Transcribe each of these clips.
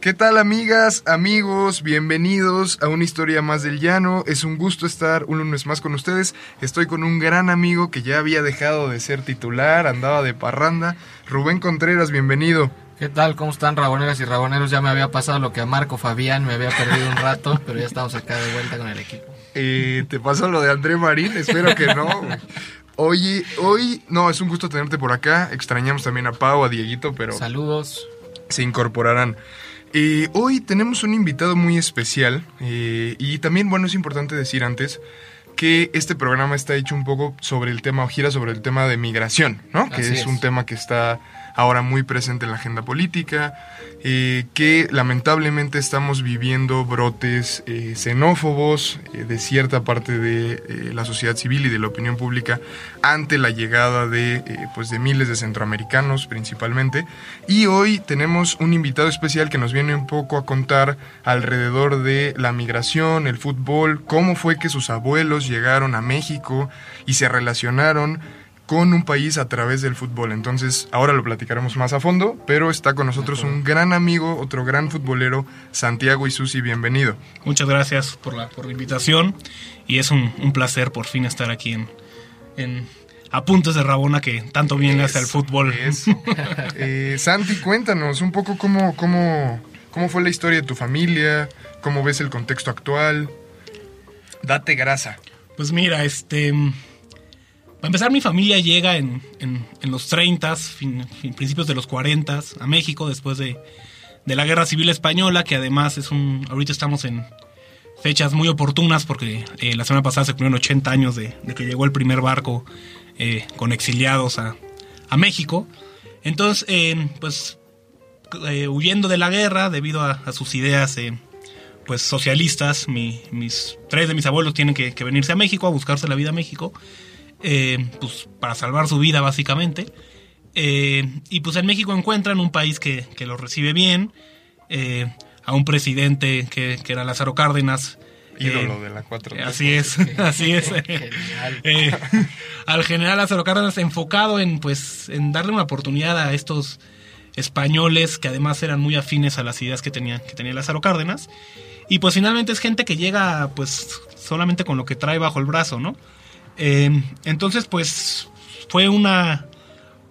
¿Qué tal amigas, amigos? Bienvenidos a una historia más del llano. Es un gusto estar un lunes más con ustedes. Estoy con un gran amigo que ya había dejado de ser titular, andaba de parranda. Rubén Contreras, bienvenido. ¿Qué tal? ¿Cómo están raboneras y raboneros? Ya me había pasado lo que a Marco Fabián, me había perdido un rato, pero ya estamos acá de vuelta con el equipo. Eh, ¿Te pasó lo de André Marín? Espero que no. Oye, hoy, no, es un gusto tenerte por acá. Extrañamos también a Pau, a Dieguito, pero Saludos. se incorporarán. Eh, hoy tenemos un invitado muy especial eh, y también, bueno, es importante decir antes que este programa está hecho un poco sobre el tema, o gira sobre el tema de migración, ¿no? Que es. un tema que está ahora muy presente en la agenda política, eh, que lamentablemente estamos viviendo brotes eh, xenófobos eh, de cierta parte de la sociedad civil y de la opinión pública ante la llegada de, pues de miles de centroamericanos principalmente. Y hoy tenemos un invitado especial que nos viene un poco a contar alrededor de la migración, el fútbol, cómo fue que sus abuelos llegaron a México y se relacionaron con un país a través del fútbol. Entonces, ahora lo platicaremos más a fondo, pero está con nosotros un gran amigo, otro gran futbolero, Santiago Isusi, bienvenido. Muchas gracias por la, por la invitación y es un, un placer por fin estar aquí en, en Apuntes de Rabona que tanto bien le hace al Eso, fútbol. eso. Eh, Santi, cuéntanos un poco cómo, cómo, cómo fue la historia de tu familia, cómo ves el contexto actual. Date grasa. Pues mira, este... Para empezar, mi familia llega en, en- los 30, fin- principios de los 40 a México después de, de la Guerra Civil Española, que además es un... Ahorita estamos en fechas muy oportunas porque eh, la semana pasada se cumplieron 80 años de, de que llegó el primer barco eh, con exiliados a, a México. Entonces, eh, pues huyendo de la guerra debido a, sus ideas pues socialistas, mi- mis tres de mis abuelos tienen que, que venirse a México a buscarse la vida a México, eh, pues para salvar su vida básicamente. Eh, y pues en México encuentran un país que, que los recibe bien, eh, a un presidente que, que era Lázaro Cárdenas. Ídolo eh, de la 4 Así es, así es. Genial. Eh, al general Lázaro Cárdenas enfocado en pues en darle una oportunidad a estos españoles que además eran muy afines a las ideas que tenía, que tenía Lázaro Cárdenas. Y pues finalmente es gente que llega pues solamente con lo que trae bajo el brazo, ¿no? Eh, entonces pues fue una,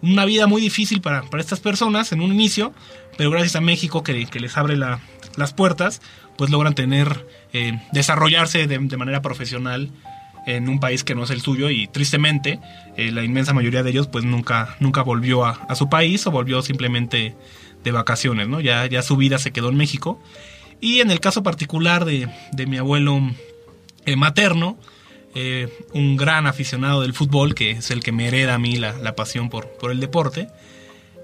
una vida muy difícil para, para estas personas en un inicio, pero gracias a México que, les abre la- las puertas, pues logran tener, eh, desarrollarse de, manera profesional en un país que no es el suyo y tristemente eh, la inmensa mayoría de ellos pues nunca, nunca volvió a, a su país o volvió simplemente de vacaciones, ¿no? Ya, ya su vida se quedó en México. Y en el caso particular de, de mi abuelo eh, materno, eh, un gran aficionado del fútbol, que es el que me hereda a mí la, la pasión por, por el deporte,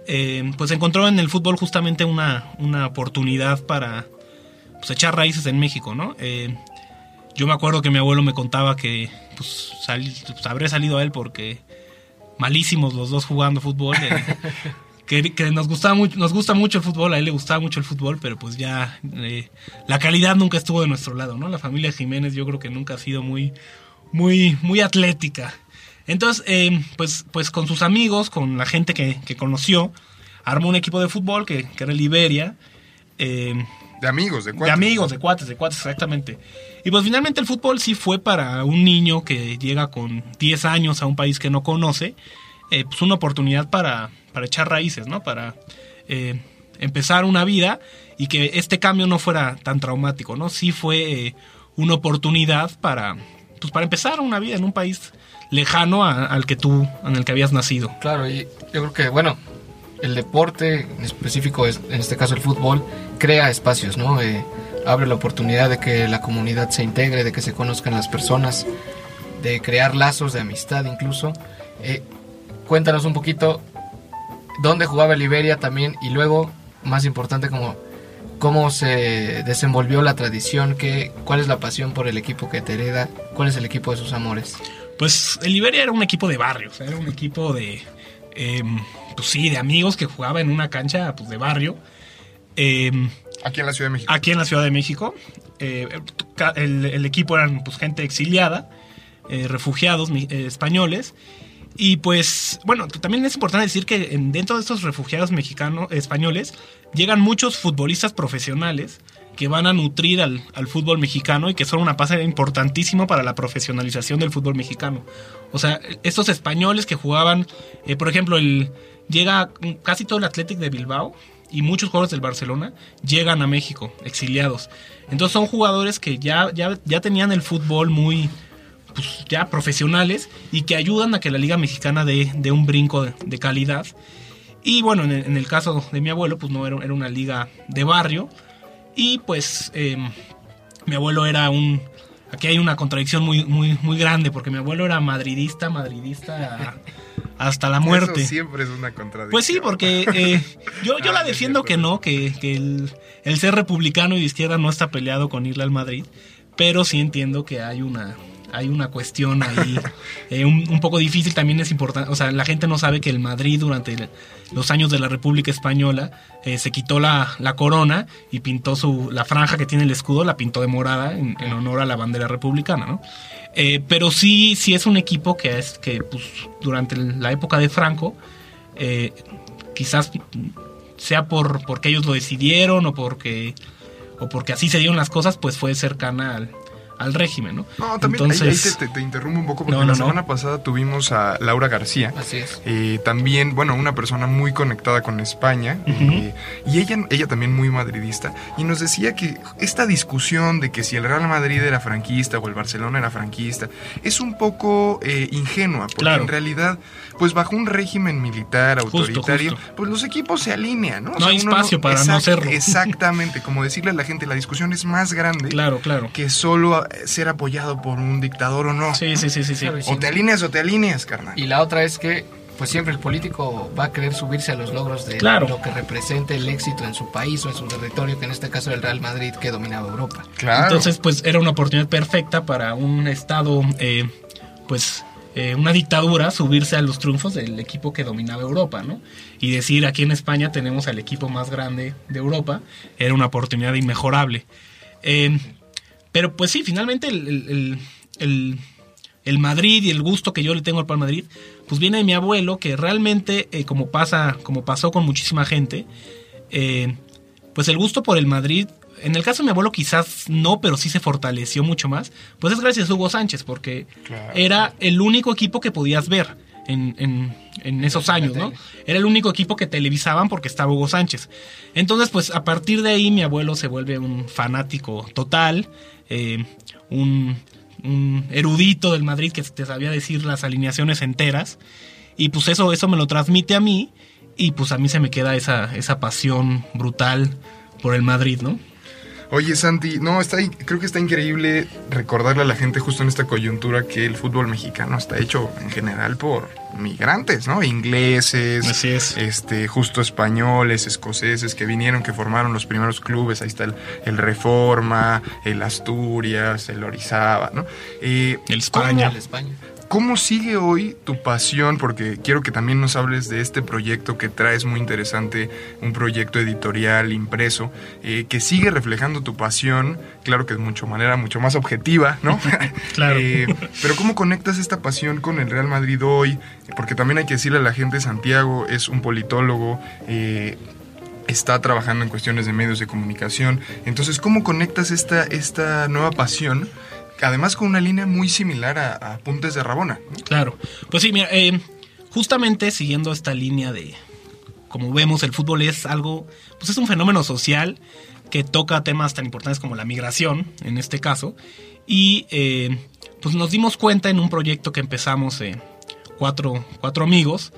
eh, pues encontró en el fútbol justamente una, una oportunidad para pues, echar raíces en México, ¿no? Eh, yo me acuerdo que mi abuelo me contaba que pues, sal- pues, habré salido a él porque malísimos los dos jugando fútbol. que, que nos gustaba mucho, nos gusta mucho el fútbol, a él le gustaba mucho el fútbol, pero pues ya eh, la calidad nunca estuvo de nuestro lado, ¿no? La familia Jiménez yo creo que nunca ha sido muy, muy, muy atlética. Entonces, eh, pues, pues con sus amigos, con la gente que, que conoció, armó un equipo de fútbol que, que era el Iberia. eh, De amigos, de de cuatro. amigos, de cuates, de cuates, exactamente. Y pues finalmente el fútbol sí fue para un niño que llega con 10 años a un país que no conoce, eh, pues una oportunidad para, para echar raíces, ¿no? Para eh, empezar una vida y que este cambio no fuera tan traumático, ¿no? Sí fue eh, una oportunidad para, pues para empezar una vida en un país lejano a- al que tú, en el que habías nacido. Claro, y yo creo que, bueno, el deporte, en específico, es- en este caso el fútbol, crea espacios, ¿no? Eh, abre la oportunidad de que la comunidad se integre, de que se conozcan las personas, de crear lazos de amistad incluso. Eh, cuéntanos un poquito dónde jugaba el Iberia también y luego, más importante, como cómo se desenvolvió la tradición, qué, cuál es la pasión por el equipo que te hereda, cuál es el equipo de sus amores. Pues el Iberia era un equipo de barrio, o sea, era un equipo de, em, pues sí, de amigos que jugaba en una cancha pues, de barrio. Em, Aquí en la Ciudad de México. aquí en la Ciudad de México. Eh, el, el equipo eran pues, gente exiliada, eh, refugiados eh, españoles. Y pues, bueno, también es importante decir que en- dentro de estos refugiados mexicanos, españoles, llegan muchos futbolistas profesionales que van a nutrir al, al fútbol mexicano y que son una pase importantísimo para la profesionalización del fútbol mexicano. O sea, estos españoles que jugaban, eh, por ejemplo, el, llega casi todo el Athletic de Bilbao y muchos jugadores del Barcelona llegan a México, exiliados. Entonces son jugadores que ya, ya, ya tenían el fútbol muy, pues, ya profesionales y que ayudan a que la Liga Mexicana dé, dé un brinco de, de calidad. Y bueno, en el, en el caso de mi abuelo, pues no era, era una liga de barrio. Y pues eh, mi abuelo era un... Aquí hay una contradicción muy, muy, muy grande, porque mi abuelo era madridista, madridista hasta la muerte. Eso siempre es una contradicción. Pues sí, porque eh, yo, yo Ah, la sí, defiendo que no, que, que el, el ser republicano y de izquierda no está peleado con irle al Madrid, pero sí entiendo que hay una hay una cuestión ahí eh, un, poco difícil también es importante o sea la gente no sabe que el Madrid durante los años de la República Española eh, se quitó la, la corona y pintó su la franja que tiene el escudo la pintó de morada en, honor a la bandera republicana no Eh, pero sí sí es un equipo que es que pues, durante la época de Franco quizás sea por porque ellos lo decidieron o porque o porque así se dieron las cosas, pues fue cercana al, al régimen, ¿no? No, también ahí- ahí, Entonces, te, te- te interrumpo un poco porque No, no, la no. semana pasada tuvimos a Laura García. Así es. Eh, también, bueno, una persona muy conectada con España eh, y ella, ella también muy madridista y nos decía que esta discusión de que si el Real Madrid era franquista o el Barcelona era franquista es un poco eh, ingenua porque Claro. en realidad, pues bajo un régimen militar autoritario, justo. pues los equipos se alinean, ¿no? O No hay espacio para no serlo. Exactamente, como decirle a la gente, la discusión es más grande claro, claro. que solo ser apoyado por un dictador o no. Sí, sí, sí, sí, sí. O te alineas o te alineas, carnal. Y la otra es que pues siempre el político va a querer subirse a los logros de Claro. lo que represente el éxito en su país o en su territorio, que en este caso era el Real Madrid que dominaba Europa. Claro. Entonces, pues era una oportunidad perfecta para un estado, eh, pues eh, una dictadura, subirse a los triunfos del equipo que dominaba Europa, ¿no? Y decir, aquí en España tenemos al equipo más grande de Europa, era una oportunidad inmejorable. Eh, pero pues sí, finalmente el, el- el- el- Madrid y el gusto que yo le tengo al Real Madrid, pues viene de mi abuelo, que realmente, eh, como pasa, como pasó con muchísima gente, eh, pues el gusto por el Madrid, en el caso de mi abuelo quizás no, pero sí se fortaleció mucho más, pues es gracias a Hugo Sánchez, porque Claro. era el único equipo que podías ver en, en- en esos la años, ¿no? Era el único equipo que televisaban porque estaba Hugo Sánchez. Entonces, pues a partir de ahí mi abuelo se vuelve un fanático total, eh, un, un erudito del Madrid que te sabía decir las alineaciones enteras. Y pues eso, eso me lo transmite a mí y pues a mí se me queda esa, esa pasión brutal por el Madrid, ¿no? Oye, Santi, no, está, creo que está increíble recordarle a la gente justo en esta coyuntura que el fútbol mexicano está hecho en general por migrantes, ¿no? Ingleses, Así es. este, justo españoles, escoceses que vinieron, que formaron los primeros clubes. Ahí está el, el Reforma, el Asturias, el Orizaba, ¿no? Eh, El España. El España. ¿Cómo sigue hoy tu pasión? Porque quiero que también nos hables de este proyecto que traes muy interesante, un proyecto editorial impreso, eh, que sigue reflejando tu pasión, claro que de mucho manera mucho más objetiva, ¿no? Claro. Eh, pero ¿cómo conectas esta pasión con el Real Madrid hoy? Porque también hay que decirle a la gente, Santiago es un politólogo, eh, está trabajando en cuestiones de medios de comunicación. Entonces, ¿cómo conectas esta, esta nueva pasión? Además con una línea muy similar a, a Puntes de Rabona. Claro. Pues sí, mira, eh, justamente siguiendo esta línea de, como vemos, el fútbol es algo, pues es un fenómeno social que toca temas tan importantes como la migración, en este caso, y eh, pues nos dimos cuenta en un proyecto que empezamos eh, cuatro, cuatro amigos,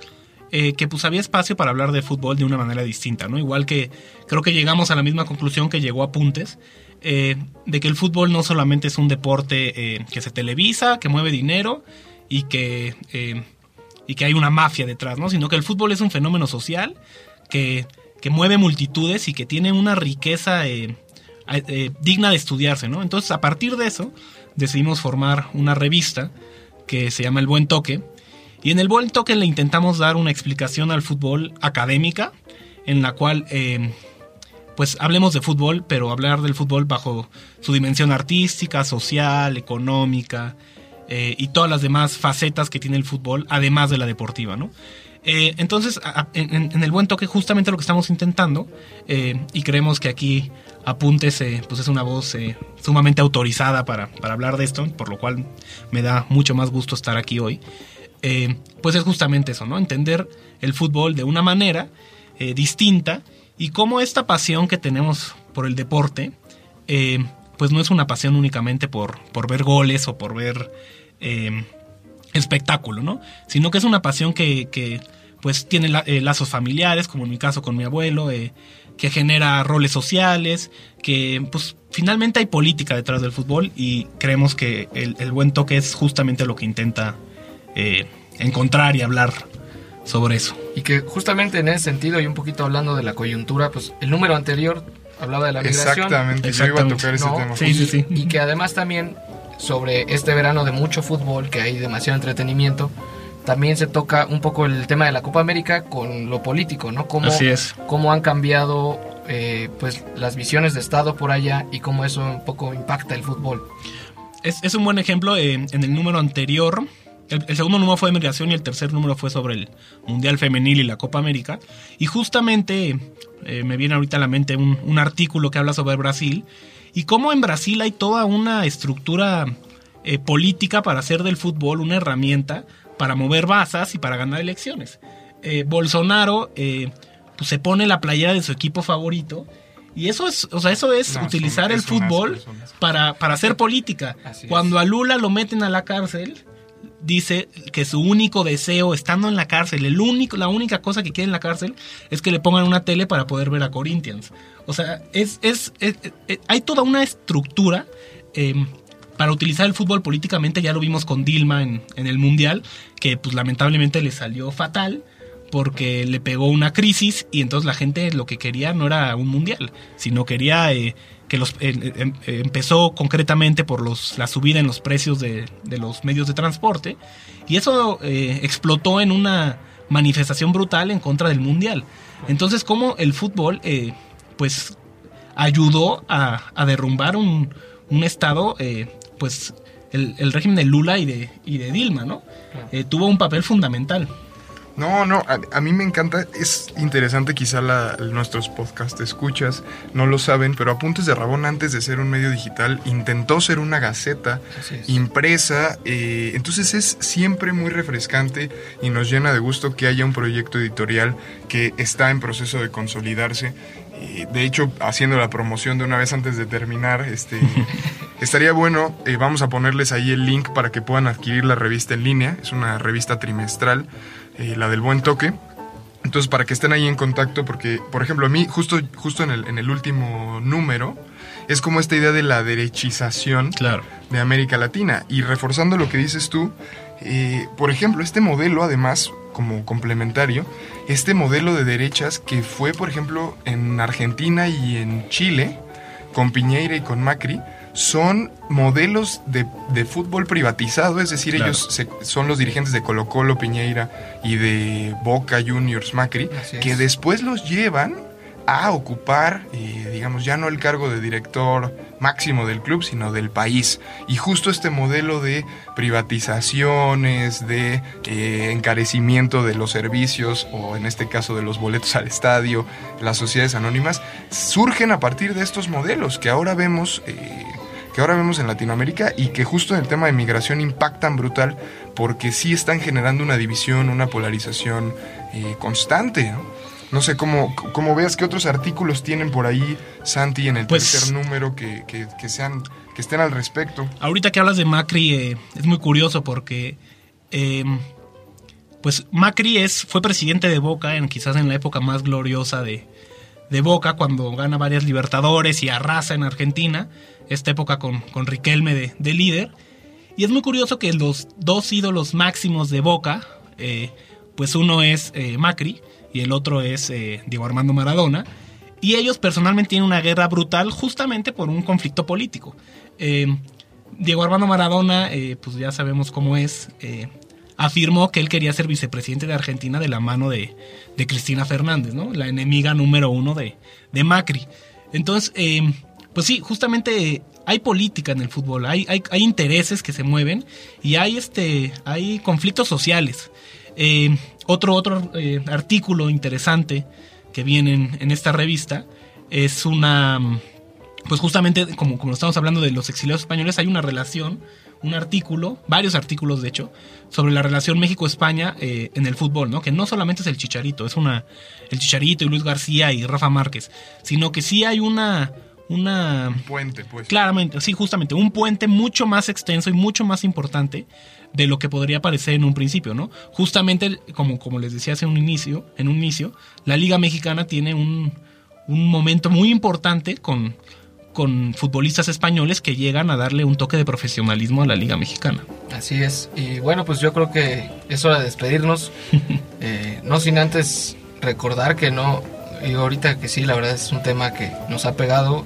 eh, que pues había espacio para hablar de fútbol de una manera distinta, ¿no? Igual que creo que llegamos a la misma conclusión que llegó Apuntes, eh, de que el fútbol no solamente es un deporte eh, que se televisa, que mueve dinero y que, eh, y que hay una mafia detrás, ¿no? Sino que el fútbol es un fenómeno social que, que mueve multitudes y que tiene una riqueza digna de estudiarse, ¿no? Entonces, a partir de eso, decidimos formar una revista que se llama El Buen Toque. Y en El Buen Toque le intentamos dar una explicación al fútbol académica, en la cual pues hablemos de fútbol, pero hablar del fútbol bajo su dimensión artística, social, económica eh, y todas las demás facetas que tiene el fútbol, además de la deportiva, ¿no? Eh, entonces, en, el buen toque, justamente lo que estamos intentando, eh, y creemos que aquí Apuntes pues es una voz sumamente autorizada para, para, hablar de esto, por lo cual me da mucho más gusto estar aquí hoy, pues es justamente eso, ¿no? Entender el fútbol de una manera distinta y cómo esta pasión que tenemos por el deporte, eh, pues no es una pasión únicamente por, por ver goles o por ver eh, espectáculo, ¿no? Sino que es una pasión que, pues tiene eh, lazos familiares, como en mi caso con mi abuelo, que genera roles sociales, que pues finalmente hay política detrás del fútbol y creemos que el, el buen toque es justamente lo que intenta encontrar y hablar sobre eso. Y que justamente en ese sentido, y un poquito hablando de la coyuntura, pues el número anterior hablaba de la migración. Exactamente, yo iba a tocar ese tema. Sí, sí, sí. Y que además también sobre este verano de mucho fútbol, que hay demasiado entretenimiento, también se toca un poco el tema de la Copa América con lo político, ¿no? Cómo, Así es. Cómo han cambiado eh, pues las visiones de Estado por allá y cómo eso un poco impacta el fútbol. Es, es un buen ejemplo eh, en el número anterior el, segundo número fue de migración y el tercer número fue sobre el Mundial Femenil y la Copa América. Y justamente eh, me viene ahorita a la mente un, artículo que habla sobre Brasil y cómo en Brasil hay toda una estructura eh, política para hacer del fútbol una herramienta para mover basas y para ganar elecciones. Eh, Bolsonaro pues se pone la playera de su equipo favorito y eso es, o sea, eso es utilizar el fútbol para, para hacer política. Cuando a Lula lo meten a la cárcel, dice que su único deseo estando en la cárcel, el único, la única cosa que quiere en la cárcel es que le pongan una tele para poder ver a Corinthians. O sea, es, es, hay toda una estructura em, para utilizar el fútbol políticamente. Ya lo vimos con Dilma en, en, el Mundial, que pues lamentablemente le salió fatal porque le pegó una crisis y entonces la gente lo que quería no era un Mundial, sino quería... Eh, que los, em, empezó concretamente por los, la subida en los precios de, los medios de transporte y eso eh, explotó en una manifestación brutal en contra del mundial. Entonces, como el fútbol, eh, pues, ayudó a, derrumbar un, estado, eh, pues, el, régimen de Lula y de, y de Dilma, ¿no? tuvo un papel fundamental. No, no, a, mí me encanta, es interesante quizá la, nuestros podcast escuchas, no lo saben, pero Apuntes de Rabón antes de ser un medio digital intentó ser una gaceta impresa, eh, entonces es siempre muy refrescante y nos llena de gusto que haya un proyecto editorial que está en proceso de consolidarse. de hecho, haciendo la promoción de una vez antes de terminar, este, estaría bueno, eh, vamos a ponerles ahí el link para que puedan adquirir la revista en línea, es una revista trimestral eh, la del buen toque. Entonces, para que estén ahí en contacto, porque, por ejemplo, a mí, justo, justo en, el, en el último número, es como esta idea de la derechización claro. de América Latina. Y reforzando lo que dices tú, eh, por ejemplo, este modelo, además, como complementario, este modelo de derechas que fue, por ejemplo, en Argentina y en Chile, con Piñeira y con Macri, son modelos de, fútbol privatizado, es decir, ellos son los dirigentes de Colo Colo, Piñeira y de Boca Juniors Macri, que después los llevan a ocupar, eh, digamos, ya no el cargo de director máximo del club, sino del país. Y justo este modelo de privatizaciones, de eh, encarecimiento de los servicios, o en este caso de los boletos al estadio, las sociedades anónimas, surgen a partir de estos modelos que ahora vemos... Eh, que ahora vemos en Latinoamérica y que justo en el tema de migración impactan brutal porque sí están generando una división, una polarización eh, constante. ¿no? sé cómo, cómo, veas que otros artículos tienen por ahí, Santi, en el pues tercer número que, que, sean, que estén al respecto. Ahorita que hablas de Macri, eh, es muy curioso porque em, pues Macri es, fue presidente de Boca en quizás en la época más gloriosa de, de Boca, cuando gana varias Libertadores y arrasa en Argentina esta época con, con Riquelme de, líder. Y es muy curioso que los dos ídolos máximos de Boca, eh, pues uno es eh, Macri y el otro es eh, Diego Armando Maradona. Y ellos personalmente tienen una guerra brutal justamente por un conflicto político. Diego Armando Maradona, pues ya sabemos cómo es, afirmó que él quería ser vicepresidente de Argentina de la mano de, de Cristina Fernández, ¿no? La enemiga número uno de, de Macri. Entonces, eh, pues sí, justamente hay política en el fútbol, hay, hay, hay intereses que se mueven y hay, este, hay conflictos sociales. Eh, otro otro eh, artículo interesante que viene en, en esta revista es una pues justamente como, como estamos hablando de los exiliados españoles, hay una relación, un artículo, varios artículos de hecho, sobre la relación México-España eh, en el fútbol, ¿no? Que no solamente es el Chicharito, es una, el Chicharito y Luis García y Rafa Márquez, sino que sí hay una, una... Un puente, pues. Claramente, sí, justamente, un puente mucho más extenso y mucho más importante de lo que podría parecer en un principio, ¿no? Justamente, como, como les decía hace un inicio, en un inicio, la Liga Mexicana tiene un, un momento muy importante con, con futbolistas españoles que llegan a darle un toque de profesionalismo a la Liga Mexicana. Así es. Y bueno, pues yo creo que es hora de despedirnos. Eh, no sin antes recordar que no, y ahorita que sí, la verdad es un tema que nos ha pegado,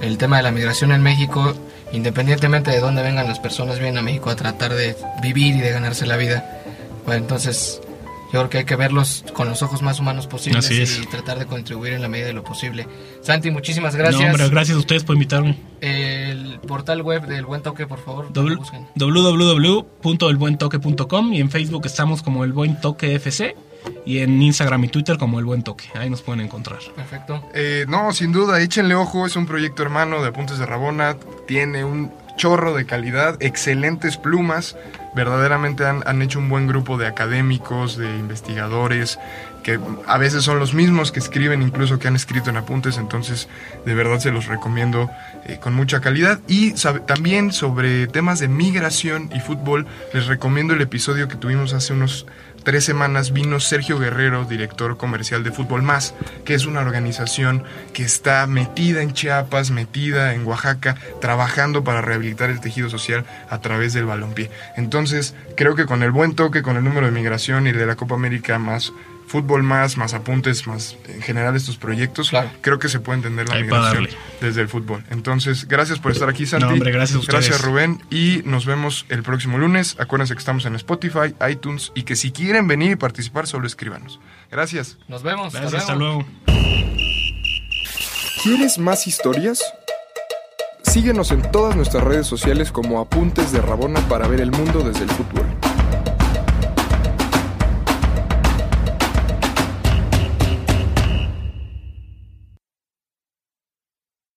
el tema de la migración en México, independientemente de dónde vengan las personas, vienen a México a tratar de vivir y de ganarse la vida. Bueno, entonces yo creo que hay que verlos con los ojos más humanos posibles Así es. y tratar de contribuir en la medida de lo posible. Santi, muchísimas gracias. No, hombre, gracias a ustedes por invitarme. El portal web del Buen Toque, por favor, www.elbuentoque.com y en Facebook estamos como El Buen Toque FC y en Instagram y Twitter como El Buen Toque. Ahí nos pueden encontrar. Perfecto. Eh, no, sin duda, échenle ojo, es un proyecto hermano de Apuntes de Rabona, tiene un chorro de calidad, excelentes plumas, verdaderamente han, han hecho un buen grupo de académicos, de investigadores, que a veces son los mismos que escriben, incluso que han escrito en apuntes, entonces de verdad se los recomiendo eh, con mucha calidad. Y también sobre temas de migración y fútbol, les recomiendo el episodio que tuvimos hace unos tres semanas vino Sergio Guerrero, director comercial de Fútbol Más, que es una organización que está metida en Chiapas, metida en Oaxaca, trabajando para rehabilitar el tejido social a través del balompié. Entonces, creo que con el buen toque, con el número de migración y de la Copa América más fútbol más, más apuntes, más en general estos proyectos, Claro. creo que se puede entender la Ahí migración desde el fútbol. Entonces, gracias por estar aquí, Santi. No, hombre, gracias a ustedes. Gracias, Rubén. Y nos vemos el próximo lunes. Acuérdense que estamos en Spotify, iTunes y que si quieren venir y participar, solo escríbanos. Gracias. Nos vemos. Gracias, hasta luego. ¿Quieres más historias? Síguenos en todas nuestras redes sociales como Apuntes de Rabona para ver el mundo desde el fútbol.